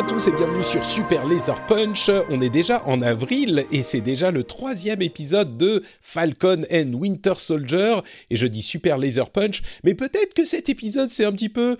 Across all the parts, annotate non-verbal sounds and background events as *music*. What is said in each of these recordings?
à tous et bienvenue sur Super Laser Punch. On est déjà en avril et c'est déjà le troisième épisode de Falcon and Winter Soldier. Et je dis Super Laser Punch, mais peut-être que cet épisode c'est un petit peu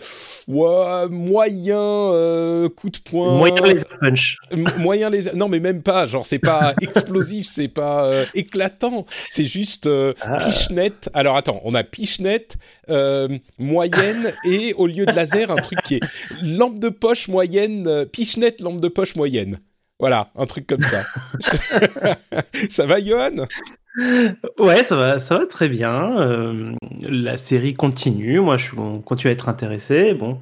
ouais, moyen euh, coup de poing. Moyen Laser Punch. Moyen laser. Non, mais même pas. Genre, c'est pas *laughs* explosif, c'est pas euh, éclatant. C'est juste euh, Ah. pichenette. Alors attends, on a pichenette euh, moyenne et au lieu de laser, un truc qui est lampe de poche moyenne, euh, pichenette lampe de poche moyenne. Voilà, un truc comme ça. *laughs* ça va, Johan? Ouais, ça va, ça va très bien. Euh, la série continue. Moi, je on continue à être intéressé. Bon,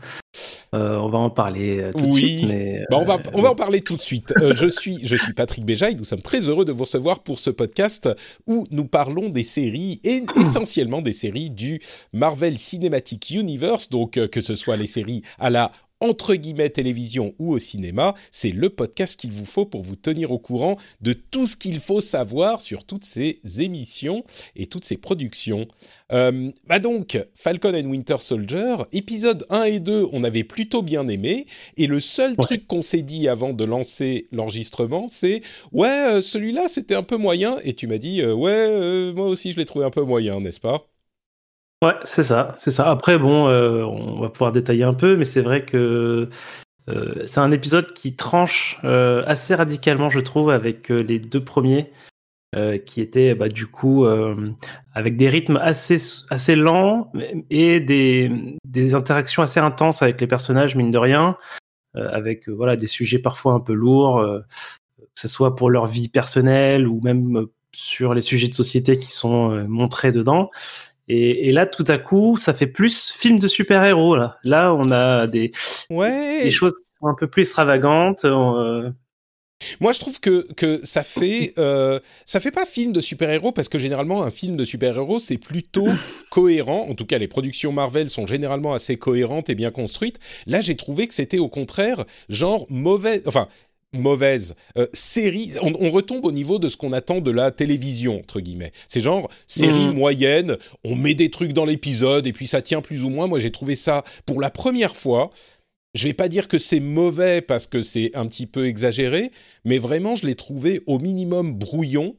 euh, on va en parler euh, tout de suite. Mais, Bah, on, va, on va en parler tout de suite. Je, suis, je suis Patrick Béja et nous sommes très heureux de vous recevoir pour ce podcast où nous parlons des séries et *clears throat* essentiellement des séries du Marvel Cinematic Universe. Donc, euh, que ce soit les séries à la entre guillemets télévision ou au cinéma, c'est le podcast qu'il vous faut pour vous tenir au courant de tout ce qu'il faut savoir sur toutes ces émissions et toutes ces productions. Euh, bah donc, Falcon and Winter Soldier, épisode 1 et 2, on avait plutôt bien aimé. Et le seul Ouais. truc qu'on s'est dit avant de lancer l'enregistrement, c'est ouais, euh, celui-là c'était un peu moyen. Et tu m'as dit euh, ouais, moi aussi je l'ai trouvé un peu moyen, n'est-ce pas? Ouais, c'est ça, c'est ça. Après, bon, euh, on va pouvoir détailler un peu, mais c'est vrai que euh, c'est un épisode qui tranche euh, assez radicalement, je trouve, avec les deux premiers, qui étaient bah, du coup avec des rythmes assez assez lents et des des interactions assez intenses avec les personnages, mine de rien, avec voilà des sujets parfois un peu lourds, que ce soit pour leur vie personnelle ou même sur les sujets de société qui sont montrés dedans. Et, et là, tout à coup, ça fait plus film de super-héros. Là, là, on a des, Ouais. des choses un peu plus extravagantes. euh, Moi, je trouve que, que ça fait *laughs* euh, ça fait pas film de super-héros parce que généralement un film de super-héros c'est plutôt *laughs* cohérent. En tout cas, les productions Marvel sont généralement assez cohérentes et bien construites. Là, j'ai trouvé que c'était au contraire genre mauvais, enfin mauvaise euh, série. On, on retombe au niveau de ce qu'on attend de la télévision entre guillemets. C'est genre série Mhm. moyenne. On met des trucs dans l'épisode et puis ça tient plus ou moins. Moi, j'ai trouvé ça pour la première fois. Je vais pas dire que c'est mauvais parce que c'est un petit peu exagéré, mais vraiment, je l'ai trouvé au minimum brouillon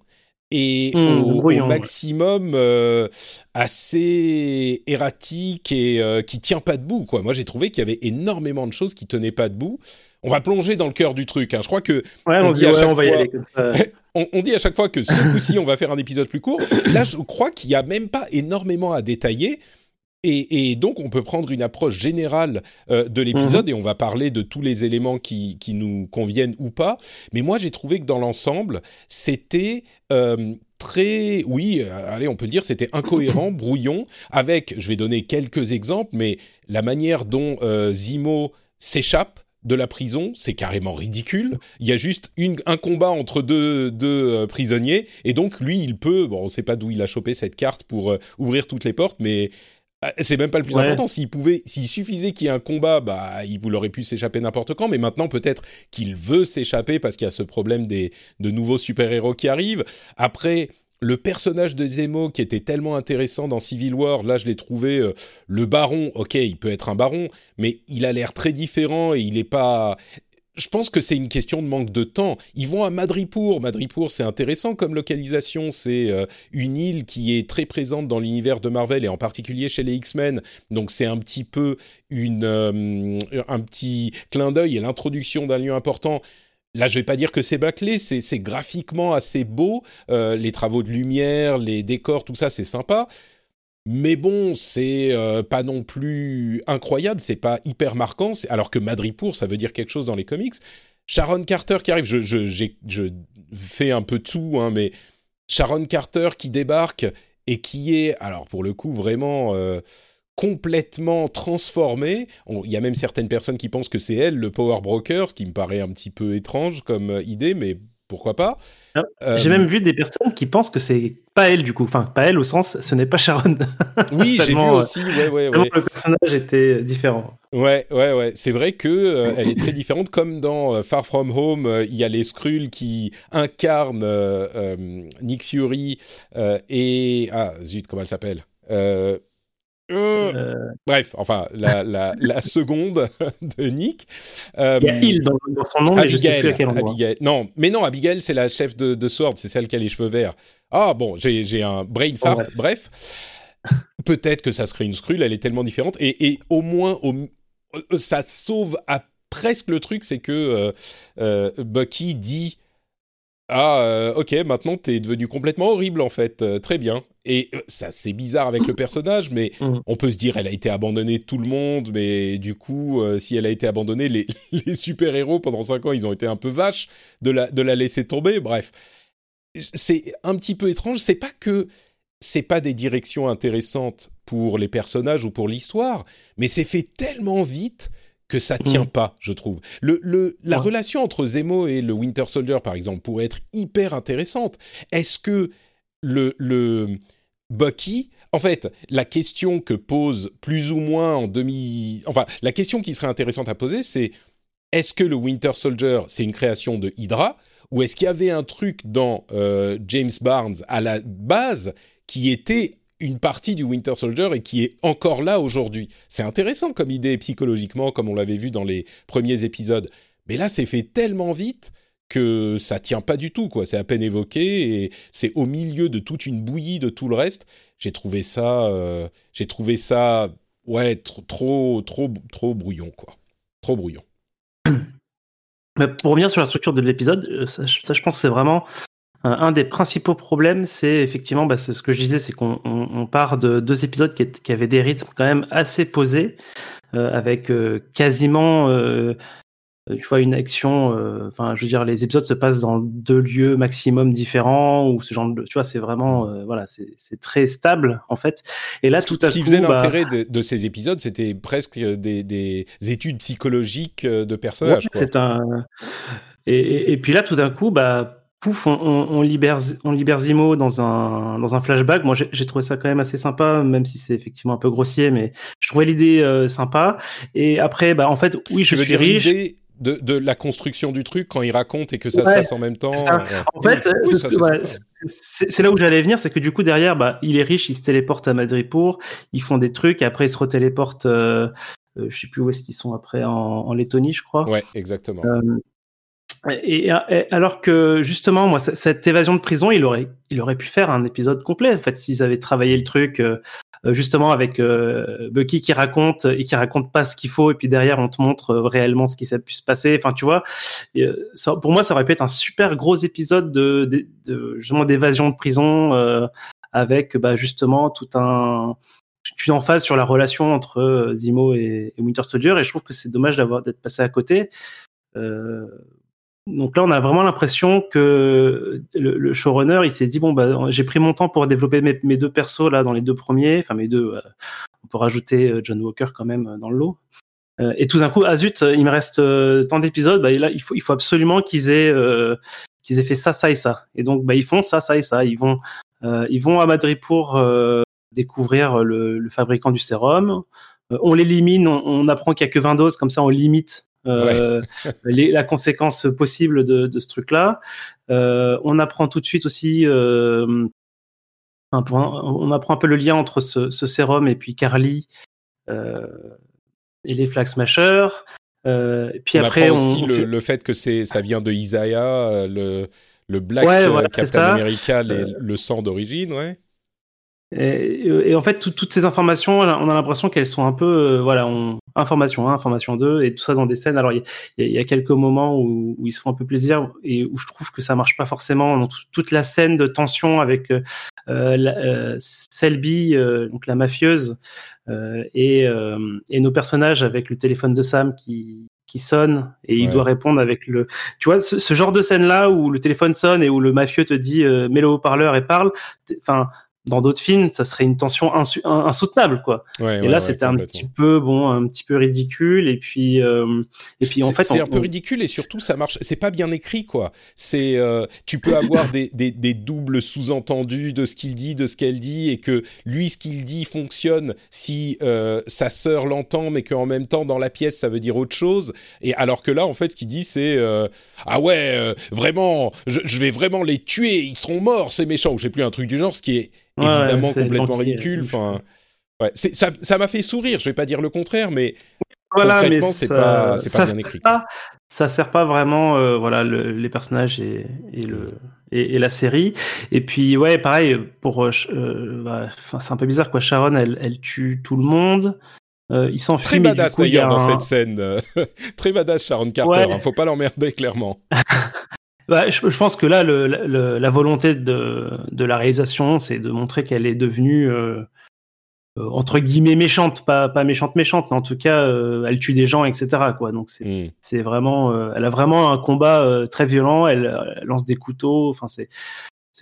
et Mmh, au, brouillon, maximum euh, assez erratique et euh, qui tient pas debout. Quoi. Moi, j'ai trouvé qu'il y avait énormément de choses qui tenaient pas debout. On va plonger dans le cœur du truc. hein. Je crois que Ouais, On on, dit dit, à ouais, chaque on va y fois- aller comme ça. *laughs* on, on dit à chaque fois que ce coup-ci, on va faire un épisode plus court. Là, je crois qu'il y a même pas énormément à détailler. Et, et donc, on peut prendre une approche générale euh, de l'épisode et on va parler de tous les éléments qui, qui nous conviennent ou pas. Mais moi, j'ai trouvé que dans l'ensemble, c'était euh, très, oui, euh, allez, on peut le dire, c'était incohérent, *coughs* brouillon, avec, je vais donner quelques exemples, mais la manière dont Zimo s'échappe de la prison, c'est carrément ridicule. Il y a juste une, un combat entre deux, deux euh, prisonniers, et donc lui, il peut, bon, on ne sait pas d'où il a chopé cette carte pour euh, ouvrir toutes les portes, mais euh, c'est même pas le plus Ouais. important. S'il pouvait, s'il suffisait qu'il y ait un combat, bah, il aurait pu s'échapper n'importe quand. Mais maintenant, peut-être qu'il veut s'échapper parce qu'il y a ce problème des de nouveaux super-héros qui arrivent. Après, le personnage de Zemo qui était tellement intéressant dans Civil War, là, je l'ai trouvé. euh, le Baron, ok, il peut être un Baron, mais il a l'air très différent et il est pas. Je pense que c'est une question de manque de temps. Ils vont à Madripour. Madripour, c'est intéressant comme localisation. C'est euh, une île qui est très présente dans l'univers de Marvel et en particulier chez les X-Men. Donc c'est un petit peu euh, un petit clin d'œil et l'introduction d'un lieu important. Là, je vais pas dire que c'est bâclé, c'est graphiquement assez beau. Euh, les travaux de lumière, les décors, tout ça, c'est sympa. Mais bon, c'est pas non plus incroyable, c'est pas hyper marquant. Alors que Madripour, ça veut dire quelque chose dans les comics. Sharon Carter qui arrive, je, fais un peu tout, hein, mais Sharon Carter qui débarque et qui est, alors pour le coup, vraiment complètement transformée. Il y a même certaines personnes qui pensent que c'est elle le power broker, ce qui me paraît un petit peu étrange comme euh, idée, mais pourquoi pas ah, J'ai euh, même vu des personnes qui pensent que c'est pas elle du coup, enfin pas elle au sens, ce n'est pas Sharon. *laughs* Oui, j'ai vu euh, aussi. Ouais, ouais, ouais. Le personnage était différent. Ouais, ouais, ouais. C'est vrai que elle est très différente. Comme dans Far From Home, il y a les Skrulls qui incarnent Nick Fury et ah zut, comment elle s'appelle euh, euh. Bref, enfin, la, la, la *laughs* seconde *laughs* de Nick. Euh, il y a Il dans, son nom, mais je sais plus à quel endroit. Abigail. Non, mais non, Abigail, c'est la chef de, de Sword, c'est celle qui a les cheveux verts. Ah bon, j'ai un brain fart, bref. Peut-être que ça serait une scrule, elle est tellement différente. Et, et au moins, au, ça sauve à presque le truc, c'est que Bucky dit ah, euh, ok, maintenant t'es devenu complètement horrible en fait. Euh, très bien. Et euh, ça, c'est bizarre avec le personnage, mais mmh. on peut se dire, elle a été abandonnée de tout le monde, mais du coup, si elle a été abandonnée, les, *laughs* les super-héros pendant 5 ans, ils ont été un peu vaches de la, de la laisser tomber. Bref, c'est un petit peu étrange. C'est pas que c'est pas des directions intéressantes pour les personnages ou pour l'histoire, mais c'est fait tellement vite que ça tient mm. pas, je trouve. Le, le, la relation entre Zemo et le Winter Soldier, par exemple, pourrait être hyper intéressante. Est-ce que le, le Bucky, en fait, la question que pose plus ou moins en demi, enfin, la question qui serait intéressante à poser, c'est est-ce que le Winter Soldier, c'est une création de Hydra, ou est-ce qu'il y avait un truc dans euh, James Barnes à la base qui était une partie du Winter Soldier et qui est encore là aujourd'hui. C'est intéressant comme idée psychologiquement, comme on l'avait vu dans les premiers épisodes. Mais là, c'est fait tellement vite que ça tient pas du tout, quoi. C'est à peine évoqué et c'est au milieu de toute une bouillie de tout le reste. J'ai trouvé ça, euh, j'ai trouvé ça, ouais, trop, trop, trop, trop brouillon, quoi. Trop brouillon. *coughs* pour revenir sur la structure de l'épisode, euh, ça, je pense que c'est vraiment un des principaux problèmes, c'est effectivement bah, ce que je disais, c'est qu'on part de deux épisodes qui, avaient des rythmes quand même assez posés, euh, avec euh, quasiment, euh, tu vois, une action. Enfin, je veux dire, les épisodes se passent dans deux lieux maximum différents ou ce genre de, tu vois, c'est vraiment, voilà, c'est très stable en fait. Et là, tout à coup, ce qui faisait bah l'intérêt de, ces épisodes, c'était presque des, études psychologiques de personnages. c'est un. Et, et, puis là, tout d'un coup, bah pouf, on, libère, on libère Zimo dans un, dans un flashback. Moi, j'ai trouvé ça quand même assez sympa, même si c'est effectivement un peu grossier, mais je trouvais l'idée euh, sympa. Et après, bah, en fait, oui, je, suis riche. De, de, la construction du truc quand il raconte et que ça se passe en même temps. En fait, c'est là où j'allais venir, c'est que du coup derrière, bah, il est riche, il se téléporte à Madripour, ils font des trucs, et après il se retéléporte, euh, euh, je sais plus où est-ce qu'ils sont après en, en, Lettonie, je crois. Ouais, exactement. Et, alors que justement, moi, cette évasion de prison, il aurait, il aurait pu faire un épisode complet. En fait, s'ils avaient travaillé le truc euh, euh, justement avec euh, Bucky qui raconte et qui raconte pas ce qu'il faut, et puis derrière on te montre réellement ce qui s'est pu se passer. Enfin, tu vois, pour moi, ça aurait pu être un super gros épisode de, de, justement d'évasion de prison avec bah, justement tout un une emphase sur la relation entre Zimo et, et Winter Soldier. Et je trouve que c'est dommage d'avoir d'être passé à côté. Euh, donc là, on a vraiment l'impression que le, showrunner, il s'est dit bon bah j'ai pris mon temps pour développer mes, deux persos là dans les deux premiers, enfin mes deux. Euh, on peut rajouter euh, John Walker quand même euh, dans le lot. et tout d'un coup, ah zut, il me reste tant d'épisodes, bah là il faut il faut absolument qu'ils aient qu'ils aient fait ça, ça et ça. Et donc bah ils font ça, ça et ça. Ils vont ils vont à Madrid pour découvrir le, fabricant du sérum. on l'élimine, on, on apprend qu'il y a que 20 doses, comme ça on limite euh, la conséquence possible de, ce truc-là. Euh, on apprend tout de suite aussi, euh, on apprend un peu le lien entre ce, sérum et puis Carly et les Flag Smashers. puis on après, apprend aussi le, fait que c'est ça vient de Isaiah, le, le Black Captain America, le sang d'origine, ouais. Et, en fait, toutes ces informations, on a l'impression qu'elles sont un peu, voilà, on, information 1, information 2, et tout ça dans des scènes. Alors, il y, a quelques moments où, ils se font un peu plaisir et où je trouve que ça marche pas forcément. Dans toute la scène de tension avec euh, euh, Selby, donc la mafieuse, et, et, nos personnages avec le téléphone de Sam qui, qui sonne et il doit répondre avec le. Tu vois, ce, genre de scène là où le téléphone sonne et où le mafieux te dit mets le haut-parleur et parle. Enfin, dans d'autres films, ça serait une tension insoutenable, quoi. et là, c'était un petit peu, bon, un petit peu ridicule. Et puis, euh, et puis en fait, c'est un peu ridicule et surtout, ça marche. C'est pas bien écrit, quoi. C'est, euh, tu peux avoir des, des, des doubles sous-entendus de ce qu'il dit, de ce qu'elle dit, et que lui, ce qu'il dit fonctionne si euh, sa sœur l'entend, mais qu'en même temps, dans la pièce, ça veut dire autre chose. Et alors que là, en fait, ce qu'il dit, c'est ah ouais, vraiment, je, je, vais vraiment les tuer, ils seront morts, ces méchants. Ou j'ai plus un truc du genre, ce qui est évidemment complètement ridicule. Enfin, ouais, ça, ça m'a fait sourire. Je vais pas dire le contraire, mais voilà, concrètement, c'est pas, c'est pas bien écrit. Pas, ça sert pas vraiment, euh, voilà, les personnages et, et le et, la série. Et puis ouais, pareil pour, euh, euh bah, c'est un peu bizarre quoi. Sharon, elle, elle tue tout le monde. Euh, il s'enfuit. Très badass d'ailleurs dans cette scène. *laughs* Très badass Sharon Carter. Ouais. Hein, faut pas l'emmerder clairement. *laughs* Bah, je, je, pense que là, le, le, la volonté de, de la réalisation, c'est de montrer qu'elle est devenue euh, euh, entre guillemets méchante, pas, pas méchante méchante, mais en tout cas, euh, elle tue des gens, etc. Quoi. Donc c'est mm. c'est vraiment, euh, elle a vraiment un combat très violent. Elle, elle, lance des couteaux. Enfin c'est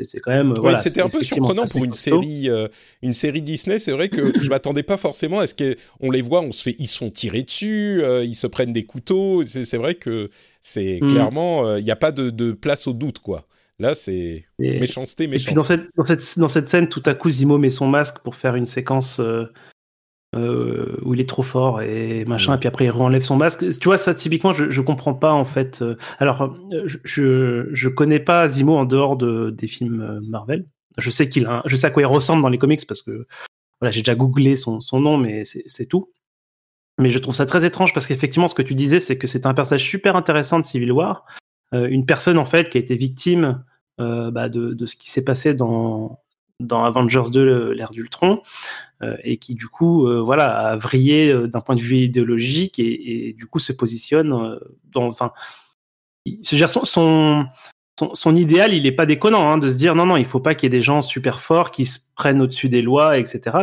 c'était quand même. Ouais, c'était un peu surprenant pour une série, euh, une série Disney. C'est vrai que *coughs* je m'attendais pas forcément à ce qu'on les voit, on se fait, ils sont tirés dessus, euh, ils se prennent des couteaux. C'est vrai que c'est mm. clairement, il euh, n'y a pas de, de, place au doute, quoi. Là, c'est méchanceté, méchanceté. dans cette, dans, cette, dans cette scène, tout à coup, Zimo met son masque pour faire une séquence euh, où il est trop fort et machin, et puis après il renlève son masque. Tu vois, ça typiquement, je, je comprends pas en fait. Euh, alors, je, je connais pas Zimo en dehors de, des films euh, Marvel. Je sais qu'il je sais à quoi il ressemble dans les comics parce que voilà, j'ai déjà googlé son, son nom, mais c'est tout. Mais je trouve ça très étrange parce qu'effectivement, ce que tu disais, c'est que c'est un personnage super intéressant de Civil War, euh, une personne en fait qui a été victime euh, bah, de, de, ce qui s'est passé dans dans Avengers 2 l'ère d'Ultron euh, et qui du coup euh, voilà a vrillé euh, d'un point de vue idéologique et, du coup se positionne dans enfin son, son, son, son, idéal, il est pas déconnant hein, de se dire non, non, il faut pas qu'il y ait des gens super forts qui se prennent au-dessus des lois, etc.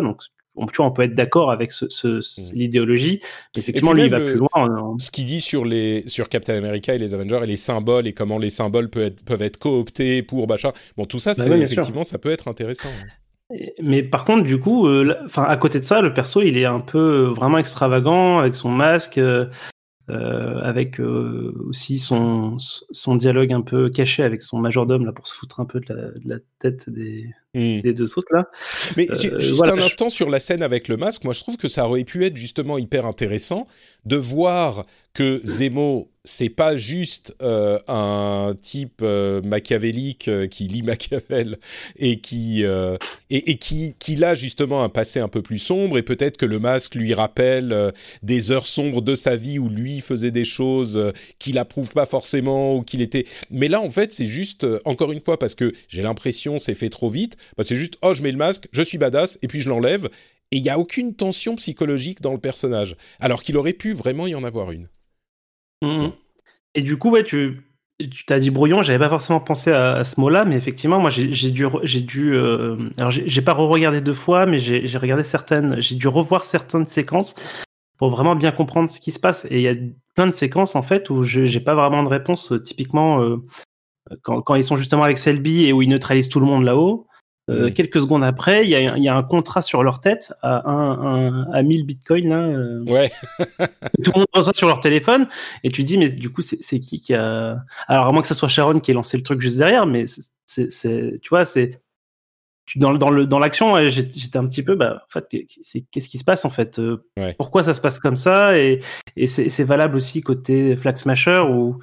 on, tu vois, on peut être d'accord avec ce, ce, mmh. l'idéologie. Effectivement, lui, il va plus loin. Hein. Ce qu'il dit sur, les, sur Captain America et les Avengers et les symboles et comment les symboles peuvent être, peuvent être cooptés pour machin. Bon, tout ça, bah effectivement, ça peut être intéressant. Mais par contre, du coup, euh, à côté de ça, le perso, il est un peu vraiment extravagant avec son masque, euh, euh, avec euh, aussi son, son dialogue un peu caché avec son majordome là pour se foutre un peu de la, de la tête des, mmh. des deux autres là. Mais euh, juste voilà, un instant sur la scène avec le masque, moi je trouve que ça aurait pu être justement hyper intéressant de voir que Zemo c'est pas juste euh, un type euh, machiavélique euh, qui lit *laughs* Machiavel et qui euh, et, et, qui qui a justement un passé un peu plus sombre et peut-être que le masque lui rappelle euh, des heures sombres de sa vie où lui faisait des choses euh, qu'il approuve pas forcément ou qu'il était mais là en fait c'est juste encore une fois parce que j'ai l'impression c'est fait trop vite bah, c'est juste oh je mets le masque je suis badass et puis je l'enlève et il y a aucune tension psychologique dans le personnage alors qu'il aurait pu vraiment y en avoir une Mmh. Et du coup, ouais, tu tu t'as dit brouillon, j'avais pas forcément pensé à, à ce mot-là, mais effectivement, moi j'ai dû, j'ai dû, euh, alors j'ai pas re-regardé deux fois, mais j'ai regardé certaines, j'ai dû revoir certaines séquences pour vraiment bien comprendre ce qui se passe. Et il y a plein de séquences en fait où j'ai pas vraiment de réponse. Typiquement, euh, quand, quand, ils sont justement avec Selby et où ils neutralisent tout le monde là-haut, euh. Quelques secondes après, il y a, y a, un contrat sur leur tête à, un, un, à 1000 bitcoins. Là, euh, ouais. tout le monde reçoit sur leur téléphone. Et tu dis, mais du coup, c'est qui qui a. Alors, à moins que ce soit Sharon qui ait lancé le truc juste derrière, mais c'est, tu vois, c'est. Dans, dans, le, dans l'action, j'étais un petit peu, bah, en fait, qu'est-ce qui se passe en fait euh, ouais. Pourquoi ça se passe comme ça Et, et c'est valable aussi côté Flag Smasher où,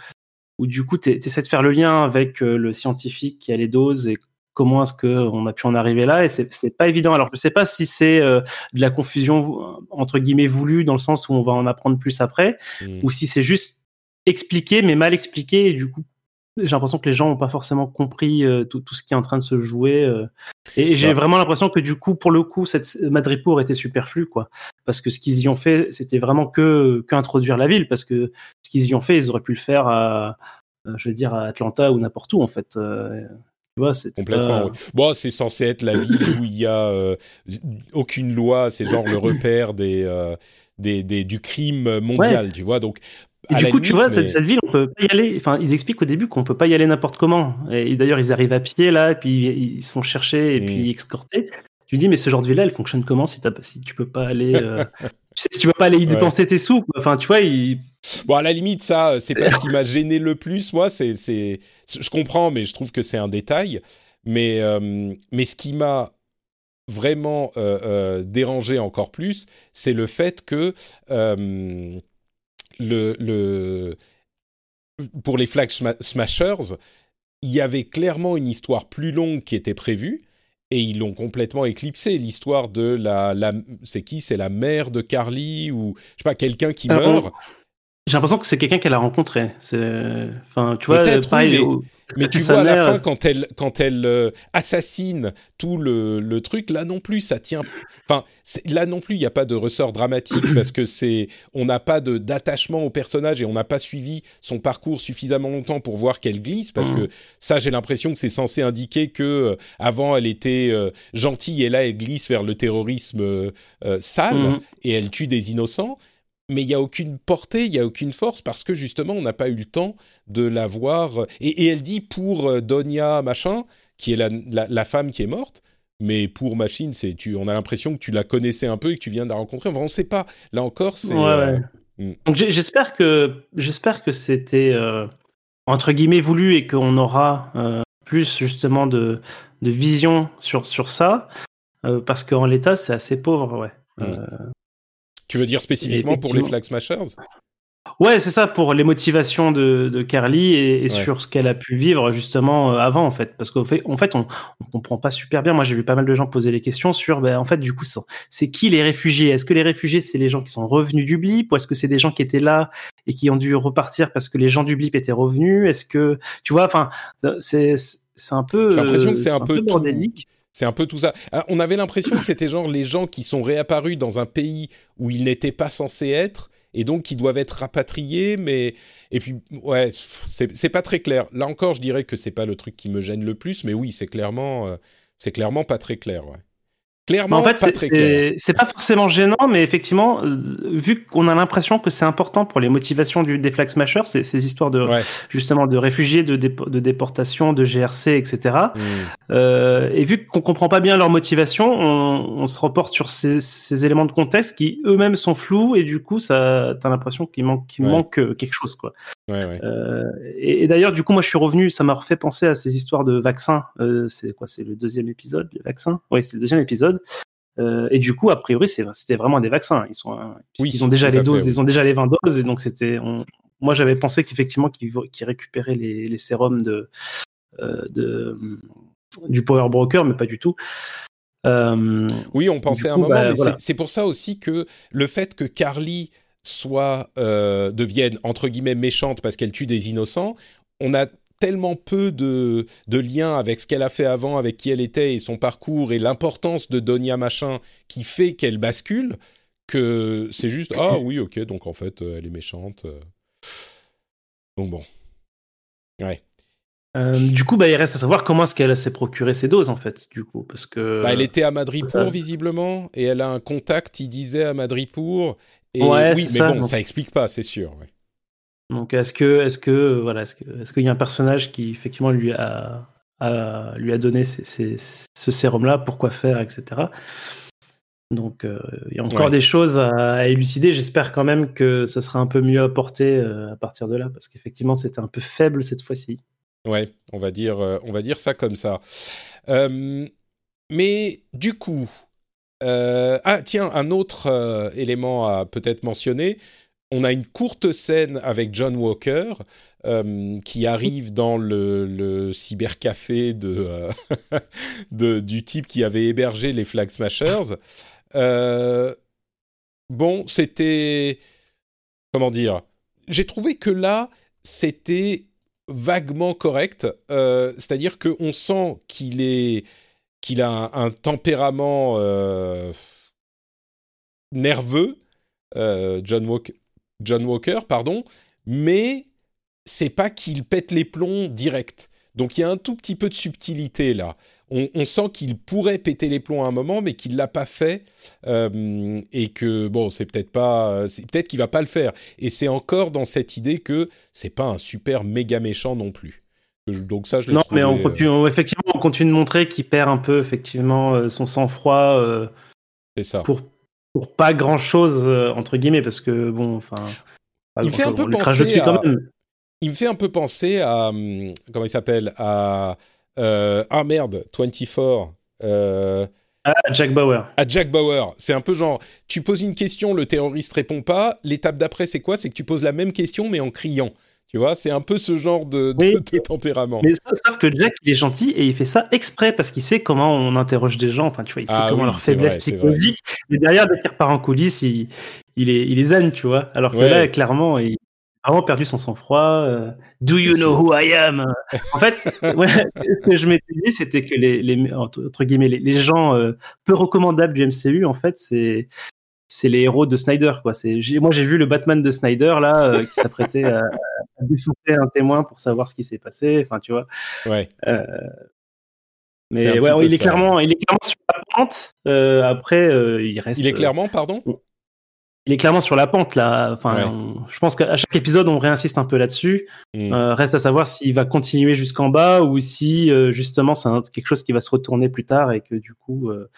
où du coup, tu essaies de faire le lien avec le scientifique qui a les doses et comment est-ce qu'on a pu en arriver là et c'est pas évident. Alors je sais pas si c'est euh, de la confusion entre guillemets voulue dans le sens où on va en apprendre plus après mmh. ou si c'est juste expliqué mais mal expliqué et du coup j'ai l'impression que les gens n'ont pas forcément compris euh, tout, tout, ce qui est en train de se jouer. Euh. et j'ai vraiment l'impression que du coup, pour le coup, cette Madripour était superflu, quoi. Parce que ce qu'ils y ont fait, c'était vraiment que qu'introduire la ville, parce que ce qu'ils y ont fait, ils auraient pu le faire à, je veux dire, à Atlanta ou n'importe où, en fait. Euh, tu vois, c'est complètement. Bon, c'est censé être la ville où il y a aucune loi. C'est genre le repère des, des, des, du crime mondial, tu vois. Donc et du coup, tu vois, cette, cette, ville, on peut pas y aller. Enfin, ils expliquent au début qu'on peut pas y aller n'importe comment. Et, d'ailleurs, ils arrivent à pied là, et puis ils se font chercher et puis mm. escorter. Tu dis, mais ce genre de ville-là, elle fonctionne comment si, as, si tu peux pas aller, euh, *laughs* si tu peux pas aller y dépenser tes sous. Enfin, tu vois, il... Bon, à la limite, ça, c'est pas ce *laughs* qui m'a gêné le plus. Moi, c'est, c'est, je comprends, mais je trouve que c'est un détail. Mais, euh, mais ce qui m'a vraiment euh, dérangé encore plus, c'est le fait que le, pour les Flag Smashers, il y avait clairement une histoire plus longue qui était prévue et ils l'ont complètement éclipsé. L'histoire de la, la c'est qui? C'est la mère de Carly ou je sais pas quelqu'un qui meurt. J'ai l'impression que c'est quelqu'un qu'elle a rencontré. Enfin, tu vois, pareil, mais tu vois à la fin quand elle quand elle euh, assassine tout le, le, truc là non plus ça tient enfin là non plus il n'y a pas de ressort dramatique *clears throat* parce que c'est on n'a pas de d'attachement au personnage et on n'a pas suivi son parcours suffisamment longtemps pour voir qu'elle glisse parce que ça j'ai l'impression que c'est censé indiquer que euh, avant elle était euh, gentille et là elle glisse vers le terrorisme sale mmh. et elle tue des innocents mais il n'y a aucune portée, il n'y a aucune force parce que justement on n'a pas eu le temps de la voir. Et, elle dit pour euh, Donia machin, qui est la, la, femme qui est morte, mais pour Machine, c'est tu, on a l'impression que tu la connaissais un peu et que tu viens de la rencontrer. Enfin, on ne sait pas. Là encore, c'est. Euh, hmm. Donc j'espère que j'espère que c'était euh, entre guillemets voulu et qu'on aura plus justement de, de vision sur sur ça parce qu'en l'état c'est assez pauvre, ouais. Hmm. Tu veux dire spécifiquement pour les Flag Smashers? Ouais, c'est ça, pour les motivations de, de Carly et, sur ce qu'elle a pu vivre justement euh, avant, en fait. Parce qu'en fait, en fait, on, on comprend pas super bien. Moi, j'ai vu pas mal de gens poser les questions sur, ben, en fait, du coup, c'est qui les réfugiés? Est-ce que les réfugiés, c'est les gens qui sont revenus du blip? Ou est-ce que c'est des gens qui étaient là et qui ont dû repartir parce que les gens du blip étaient revenus? Est-ce que, tu vois, enfin, c'est un peu. J'ai l'impression que c'est un, peu, bordélique. C'est un peu tout ça. Ah, on avait l'impression que c'était genre les gens qui sont réapparus dans un pays où ils n'étaient pas censés être et donc qui doivent être rapatriés, mais et puis ouais, c'est pas très clair. Là encore, je dirais que c'est pas le truc qui me gêne le plus, mais oui, c'est clairement, euh, c'est clairement pas très clair. Ouais. Clairement, en fait, c'est pas forcément gênant, mais effectivement, euh, vu qu'on a l'impression que c'est important pour les motivations du, des Flag Smashers, ces, ces histoires de justement de réfugiés, de, de déportation, de GRC, etc. Mm. Euh, et vu qu'on comprend pas bien leurs motivations, on, on se reporte sur ces, ces, éléments de contexte qui eux-mêmes sont flous, et du coup, ça, t'as l'impression qu'il manque, qu'il manque euh, quelque chose, quoi. Euh, et, et d'ailleurs, du coup, moi, je suis revenu, ça m'a refait penser à ces histoires de vaccins. Euh, c'est quoi C'est le deuxième épisode, les vaccins? Oui, c'est le deuxième épisode. Euh, et du coup, a priori, c'était vraiment des vaccins. Ils, sont, oui, ils ont déjà les doses, ils ont déjà les 20 doses. Et donc, c'était. Moi, j'avais pensé qu'effectivement, qu'ils récupéraient les, les, sérums de, de, du Power Broker, mais pas du tout. Euh, oui, on pensait à un moment, bah, mais c'est pour ça aussi que le fait que Carly soit devienne entre guillemets méchante parce qu'elle tue des innocents, on a tellement peu de, de liens avec ce qu'elle a fait avant, avec qui elle était et son parcours et l'importance de Donia Machin qui fait qu'elle bascule, que c'est juste ah oui ok donc en fait euh, elle est méchante. Euh. Donc bon. Ouais. Euh, du coup, bah, il reste à savoir comment est-ce qu'elle s'est procuré ses doses en fait, du coup, parce que. Bah, elle était à Madripour visiblement et elle a un contact, il disait à Madripour. Et ouais, oui, mais bon, ça explique pas, c'est sûr. Ouais. Donc est-ce que est-ce que voilà est-ce est-ce qu'il y a un personnage qui effectivement lui a, lui a donné ce sérum là pourquoi faire etc. Donc euh, il y a encore des choses à, élucider. J'espère quand même que ça sera un peu mieux apporté euh, à partir de là parce qu'effectivement c'était un peu faible cette fois-ci. Ouais, on va dire euh, on va dire ça comme ça. mais du coup, ah tiens un autre élément à peut-être mentionner on a une courte scène avec John Walker euh, qui arrive dans le, cybercafé euh, *laughs* de, du type qui avait hébergé les Flag Smashers. Euh, bon, c'était... Comment dire J'ai trouvé que là, c'était vaguement correct. Euh, c'est-à-dire qu'on sent qu'il est qu'il a un, tempérament euh, nerveux, John, Walker, John Walker, pardon, mais c'est pas qu'il pète les plombs direct. Donc il y a un tout petit peu de subtilité là on, sent qu'il pourrait péter les plombs à un moment, mais qu'il l'a pas fait euh, et que bon, c'est peut-être pas, c'est peut-être qu'il va pas le faire. Et c'est encore dans cette idée que c'est pas un super méga méchant non plus. Donc ça, je non, mais on continue, effectivement, on continue de montrer qu'il perd un peu effectivement euh, son sang-froid. Euh, c'est ça. Pour pour pas grand chose entre guillemets, parce que bon, enfin. Il fait un peu penser à... Il me fait un peu penser à hum, comment il s'appelle à euh, ah merde, 24. Euh, ah, Jack Bauer. À Jack Bauer. C'est un peu genre, tu poses une question, le terroriste répond pas. L'étape d'après, c'est quoi? C'est que tu poses la même question, mais en criant. Tu vois, c'est un peu ce genre de, tempérament. Mais sauf que Jack, il est gentil et il fait ça exprès parce qu'il sait comment on interroge des gens. Enfin, tu vois, il sait ah comment leur faiblesse psychologique. Mais derrière, de faire par en coulisses, il, il, est, il est zen, tu vois. Alors que là, clairement, il, vraiment perdu son sang-froid. Euh, Do you know who I am? En fait, *laughs* ce que je m'étais dit, c'était que les, les, entre guillemets, les, gens euh, peu recommandables du MCU, en fait, c'est c'est les héros de Snyder, quoi. Moi j'ai vu le Batman de Snyder là euh, qui s'apprêtait à, à défoncer un témoin pour savoir ce qui s'est passé. Enfin, tu vois. Ouais. mais ouais, il est clairement, il est clairement sur la pente. après, il reste. Il est clairement, pardon? Il est clairement sur la pente là. Enfin, je pense qu'à chaque épisode, on réinsiste un peu là-dessus. Mm. Euh, reste à savoir s'il va continuer jusqu'en bas ou si euh, justement c'est quelque chose qui va se retourner plus tard et que du coup, euh,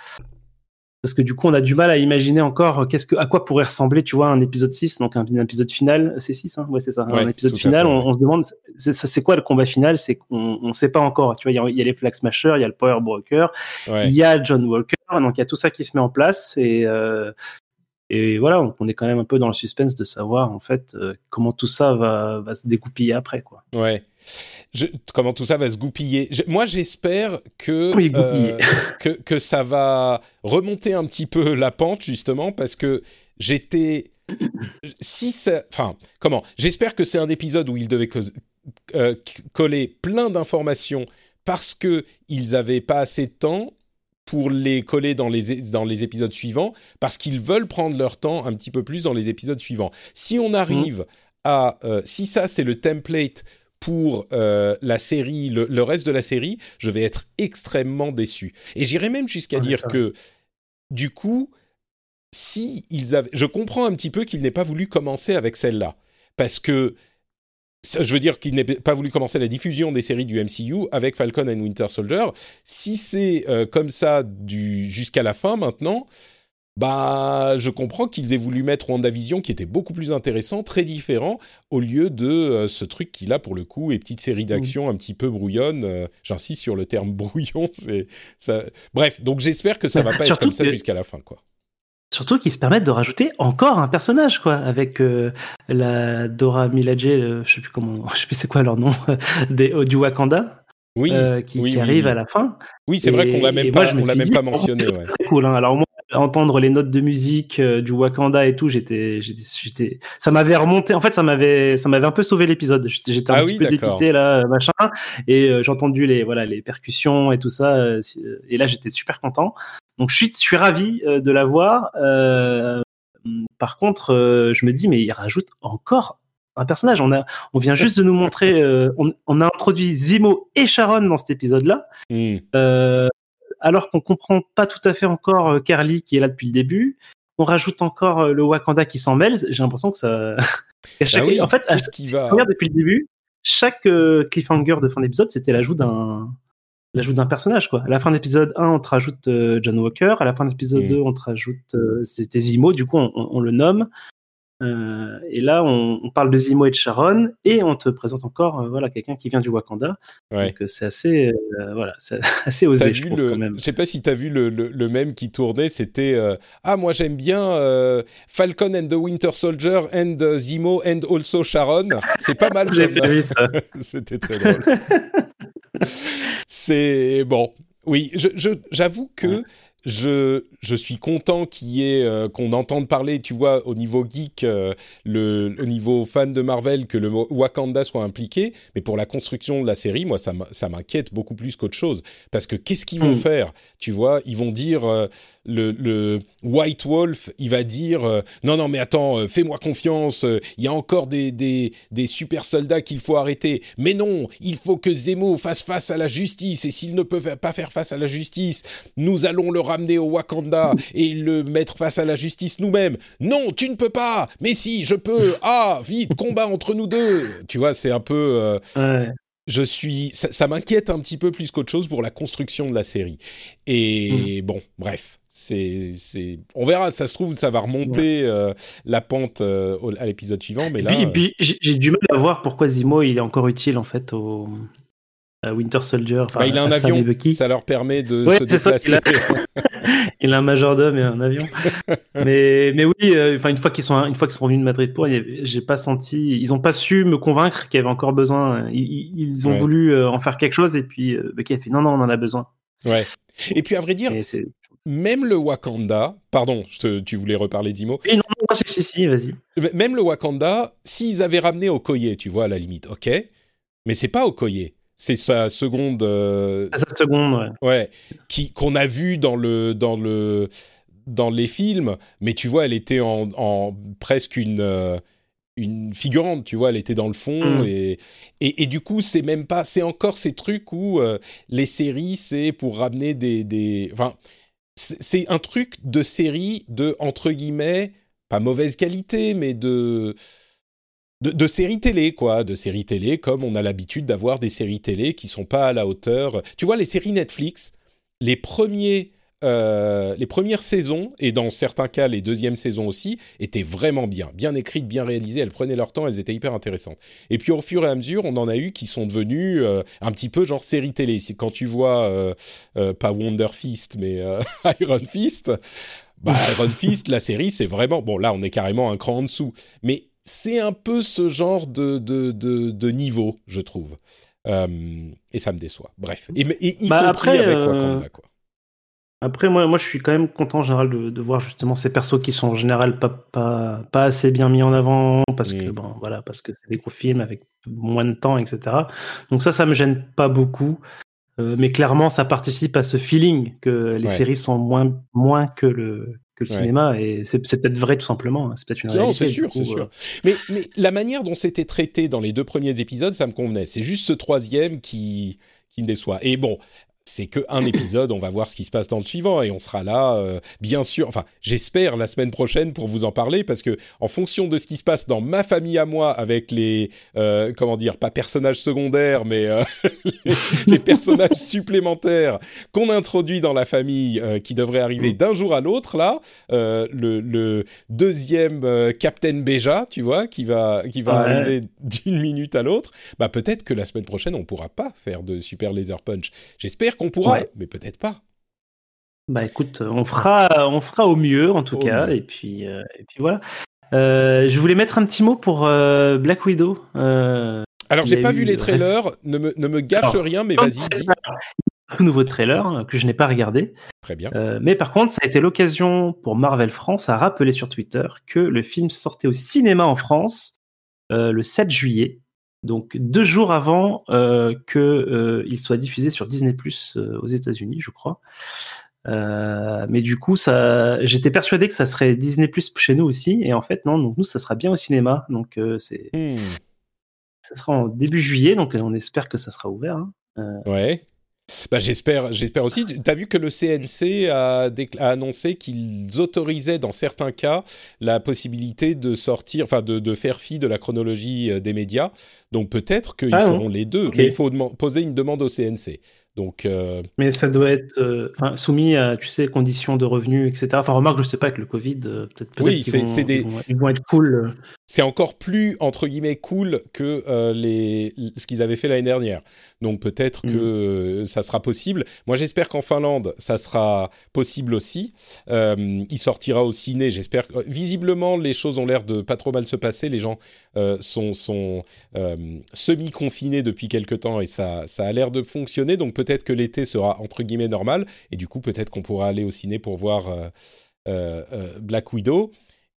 parce que du coup, on a du mal à imaginer encore qu'est-ce que, à quoi pourrait ressembler, tu vois, un épisode 6, donc un, épisode final. C'est 6, hein Ouais, c'est ça. un épisode final, on, se demande, c'est quoi le combat final? C'est qu'on ne sait pas encore. Tu vois, il y, a les Flag Smashers, il y a le Power Broker, il y a John Walker, donc il y a tout ça qui se met en place et et voilà, on est quand même un peu dans le suspense de savoir en fait euh, comment tout ça va, va, se dégoupiller après, quoi. Ouais. comment tout ça va se goupiller. moi, j'espère que, euh, que, que ça va remonter un petit peu la pente justement parce que j'étais si ça, enfin, comment J'espère que c'est un épisode où ils devaient euh, coller plein d'informations parce que ils avaient pas assez de temps pour les coller dans les, dans les épisodes suivants, parce qu'ils veulent prendre leur temps un petit peu plus dans les épisodes suivants. Si on arrive mmh. à... Euh, si ça, c'est le template pour euh, la série, le, reste de la série, je vais être extrêmement déçu. Et j'irai même jusqu'à dire que, du coup, si ils avaient... Je comprends un petit peu qu'ils n'aient pas voulu commencer avec celle-là. Parce que je veux dire qu'il n'ait pas voulu commencer la diffusion des séries du MCU avec Falcon and Winter Soldier. Si c'est euh, comme ça du jusqu'à la fin maintenant, bah je comprends qu'ils aient voulu mettre WandaVision qui était beaucoup plus intéressant, très différent, au lieu de euh, ce truc qui là pour le coup est petite série d'action un petit peu brouillonne. Euh, j'insiste sur le terme *laughs* brouillon. C'est ça. Bref, donc j'espère que ça va pas être comme ça jusqu'à la fin, quoi. Surtout qu'ils se permettent de rajouter encore un personnage, quoi, avec euh, la Dora Milaje, euh, je sais plus comment, *laughs* je sais plus c'est quoi leur nom, *laughs* des, du Wakanda. Oui, euh, qui, arrive à la fin. Oui, c'est vrai qu'on l'a même pas, on l'a même pas mentionné. Ouais. Très cool. Hein. Alors moi, entendre les notes de musique du Wakanda et tout, j'étais, j'étais, ça m'avait remonté. En fait, ça m'avait, ça m'avait un peu sauvé l'épisode. J'étais un ah petit peu dépité là, machin, et j'ai entendu les, voilà, les percussions et tout ça. et là, j'étais super content. Donc je suis, je suis ravi euh, de la voir. Euh, par contre, euh, je me dis, mais il rajoute encore un personnage. On, a, on vient juste de nous montrer, on, a introduit Zimo et Sharon dans cet épisode-là, hmm. Alors qu'on comprend pas tout à fait encore Carly qui est là depuis le début. On rajoute encore le Wakanda qui s'en mêle. J'ai l'impression que ça. *laughs* chaque... Ah en fait, à... va... depuis le début, chaque cliffhanger de fin d'épisode, c'était l'ajout d'un l'ajout d'un personnage quoi. À la fin de l'épisode 1, on te rajoute euh, John Walker, à la fin de l'épisode 2, mm. on te rajoute euh, c'était Zimo, du coup on, le nomme. Euh, et là, on, parle de Zimo et de Sharon, et on te présente encore voilà quelqu'un qui vient du Wakanda. Donc c'est assez voilà, c'est *laughs* assez osé, je trouve, le, quand même. Je sais pas si tu as vu le, le, même qui tournait, c'était ah moi j'aime bien Falcon and the Winter Soldier and Zimo and also Sharon. C'est pas mal. *laughs* J'ai vu ça. *laughs* c'était très drôle. c'est bon. Oui, j'avoue que je, je suis content qu'il y ait, euh, qu'on entende parler, tu vois, au niveau geek, euh, le, au niveau fan de Marvel, que le Wakanda soit impliqué. Mais pour la construction de la série, moi, ça m'inquiète beaucoup plus qu'autre chose. Parce que qu'est-ce qu'ils vont hmm. faire? Tu vois, ils vont dire, euh, le, White Wolf, il va dire non non mais attends, fais-moi confiance, il y a encore des, des, des super soldats qu'il faut arrêter. Mais non, il faut que Zemo fasse face à la justice et s'il ne peut pas faire face à la justice, nous allons le ramener au Wakanda et le mettre face à la justice nous-mêmes. Non, tu ne peux pas. Mais si, je peux. *laughs* Ah, vite, combat entre nous deux. Tu vois, c'est un peu je suis, ça, m'inquiète un petit peu plus qu'autre chose pour la construction de la série. Et mmh. bon, bref, c'est, c'est, on verra. Ça se trouve, ça va remonter euh, la pente euh, à l'épisode suivant, mais là. Puis, j'ai du mal à voir pourquoi Zimo il est encore utile en fait au, Winter Soldier. Bah, il a un avion, ça leur permet de se déplacer. *laughs* il, a... un majordome et un avion. *laughs* mais, mais oui, euh, une fois qu'ils sont une fois qu'ils sont revenus de Madrid pour, j'ai pas senti, ils ont pas su me convaincre qu'il y avait encore besoin. Ils, ont voulu euh, en faire quelque chose et puis euh, Bucky a fait non non on en a besoin. Ouais. Et puis à vrai dire, même le Wakanda, pardon, tu voulais reparler d'Imo. non, non, si, si, si vas-y. Même le Wakanda, s'ils avaient ramené Okoye, tu vois, à la limite, ok, mais c'est pas Okoye c'est sa seconde. Euh, sa seconde, ouais. Ouais, qui qu'on a vu dans le dans le dans les films, mais tu vois, elle était en, en presque une euh, une figurante, tu vois, elle était dans le fond mm. et, et, et du coup c'est même pas, c'est encore ces trucs où euh, les séries c'est pour ramener des des, enfin c'est un truc de série de entre guillemets pas mauvaise qualité mais de de, séries télé, quoi, de séries télé, comme on a l'habitude d'avoir des séries télé qui sont pas à la hauteur. Tu vois, les séries Netflix, les premiers, euh, les premières saisons et dans certains cas les deuxièmes saisons aussi étaient vraiment bien, bien écrites, bien réalisées. Elles prenaient leur temps, elles étaient hyper intéressantes. Et puis au fur et à mesure, on en a eu qui sont devenus euh, un petit peu genre séries télé. Quand tu vois euh, pas Wonder Fist mais *laughs* Iron Fist. Bah, Iron Fist, la série, c'est vraiment bon. Là, on est carrément un cran en dessous, mais c'est un peu ce genre de, de, de, niveau, je trouve. Euh, et ça me déçoit. Bref. Et, y bah, compris après, avec euh, Wakanda, quoi. Après, moi, moi, je suis quand même content en général de, de, voir justement ces persos qui sont en général pas, pas, pas assez bien mis en avant parce que bon, voilà, parce que c'est des gros films avec moins de temps, etc. Donc ça, ça me gêne pas beaucoup. Euh, mais clairement, ça participe à ce feeling que les séries sont moins, moins que le, que le cinéma et c'est peut-être vrai tout simplement hein. c'est peut-être une réalité non c'est sûr c'est sûr euh. mais mais la manière dont c'était traité dans les deux premiers épisodes ça me convenait c'est juste ce troisième qui qui me déçoit et bon c'est que un épisode, on va voir ce qui se passe dans le suivant et on sera là, euh, bien sûr. Enfin, j'espère la semaine prochaine pour vous en parler parce que en fonction de ce qui se passe dans ma famille à moi avec les, euh, comment dire, pas personnages secondaires, mais euh, *laughs* les, personnages supplémentaires qu'on introduit dans la famille, qui devraient arriver d'un jour à l'autre là, le, le, deuxième Captain Beja, tu vois, qui va qui va arriver d'une minute à l'autre, bah peut-être que la semaine prochaine on pourra pas faire de super laser punch. J'espère qu'on pourra, mais peut-être pas. Bah écoute, on fera, on fera au mieux en tout cas, et puis, euh, et puis voilà. Euh, je voulais mettre un petit mot pour euh, Black Widow. Alors j'ai pas vu les trailers, ne me, ne me gâche rien, mais vas-y. Un tout nouveau trailer que je n'ai pas regardé. Très bien. mais par contre, ça a été l'occasion pour Marvel France à rappeler sur Twitter que le film sortait au cinéma en France le 7 juillet donc deux jours avant euh, qu'il euh, soit diffusé sur Disney Plus euh, aux États-Unis, je crois. Euh, mais du coup, ça, j'étais persuadé que ça serait Disney Plus chez nous aussi, et en fait non. Donc nous, ça sera bien au cinéma. Donc c'est, hmm. ça sera en début juillet, donc on espère que ça sera ouvert. Hein. ouais. Bah, j'espère, j'espère aussi. Tu as vu que le CNC a, annoncé qu'ils autorisaient dans certains cas la possibilité de sortir, enfin de, faire fi de la chronologie euh, des médias. Donc peut-être qu'ils ah feront les deux, mais il faut poser une demande au CNC. Donc, euh, Mais ça doit être euh, soumis à, tu sais, conditions de revenus, etc. Enfin, remarque, je sais pas, avec le Covid, euh, peut-être peut oui, c'est des... ils, vont, être cool. C'est encore plus, entre guillemets, cool que les... ce qu'ils avaient fait l'année dernière. Donc, peut-être que mm. ça sera possible. Moi, j'espère qu'en Finlande, ça sera possible aussi. il sortira au ciné, j'espère. Visiblement, les choses ont l'air de pas trop mal se passer. Les gens sont, sont semi-confinés depuis quelque temps et ça, ça a l'air de fonctionner. Donc, peut-être que l'été sera entre guillemets normal et du coup peut-être qu'on pourra aller au ciné pour voir Black Widow.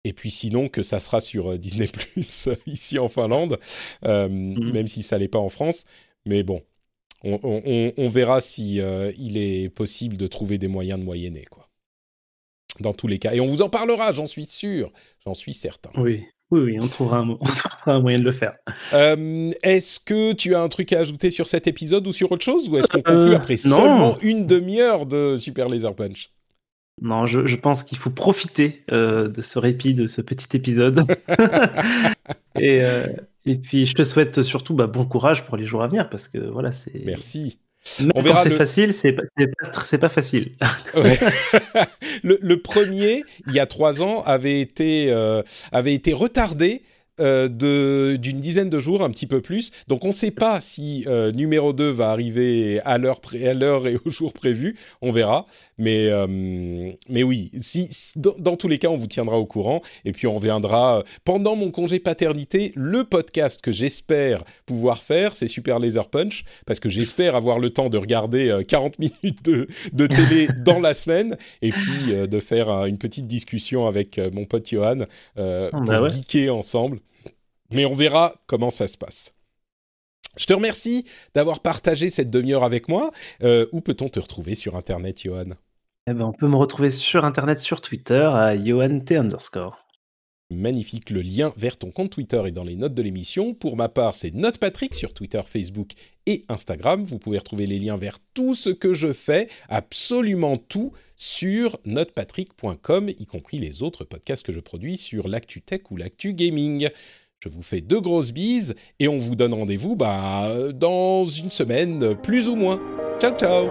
Et puis sinon que ça sera sur Disney *laughs* Plus ici en Finlande, mhm. même si ça l'est pas en France. Mais bon, on, verra si il est possible de trouver des moyens de moyenner quoi. Dans tous les cas, et on vous en parlera, j'en suis sûr, j'en suis certain. Oui. Oui, oui, *laughs* on trouvera un, moyen de le faire. Euh, est-ce que tu as un truc à ajouter sur cet épisode ou sur autre chose Ou est-ce qu'on conclut euh, après seulement une demi-heure de Super Laser Punch? Non, je, pense qu'il faut profiter euh, de ce répit, de ce petit épisode. *laughs* et, et puis, je te souhaite surtout bah, bon courage pour les jours à venir parce que voilà, c'est. Merci on verra c'est facile, c'est pas, pas, facile. *laughs* le, premier, il y a trois ans, avait été, euh, avait été retardé euh, d'une dizaine de jours, un petit peu plus. Donc on ne sait pas si euh, numéro 2 va arriver à l'heure, à l'heure et au jour prévu. On verra. Mais, euh, mais oui, si, dans, tous les cas, on vous tiendra au courant. Et puis on reviendra pendant mon congé paternité. Le podcast que j'espère pouvoir faire, c'est Super Laser Punch. Parce que j'espère avoir le temps de regarder 40 minutes de, de télé *laughs* dans la semaine. Et puis de faire une petite discussion avec mon pote Johan bah pour geeker ensemble. Mais on verra comment ça se passe. Je te remercie d'avoir partagé cette demi-heure avec moi. Euh, où peut-on te retrouver sur Internet, Johan? Eh ben, On peut me retrouver sur Internet, sur Twitter, à JohanT underscore. Magnifique, le lien vers ton compte Twitter est dans les notes de l'émission. Pour ma part, c'est NotePatrick sur Twitter, Facebook et Instagram. Vous pouvez retrouver les liens vers tout ce que je fais, absolument tout, sur notepatrick.com, y compris les autres podcasts que je produis sur l'actu tech ou l'actu gaming. Je vous fais deux grosses bises et on vous donne rendez-vous bah, dans une semaine, plus ou moins. Ciao ciao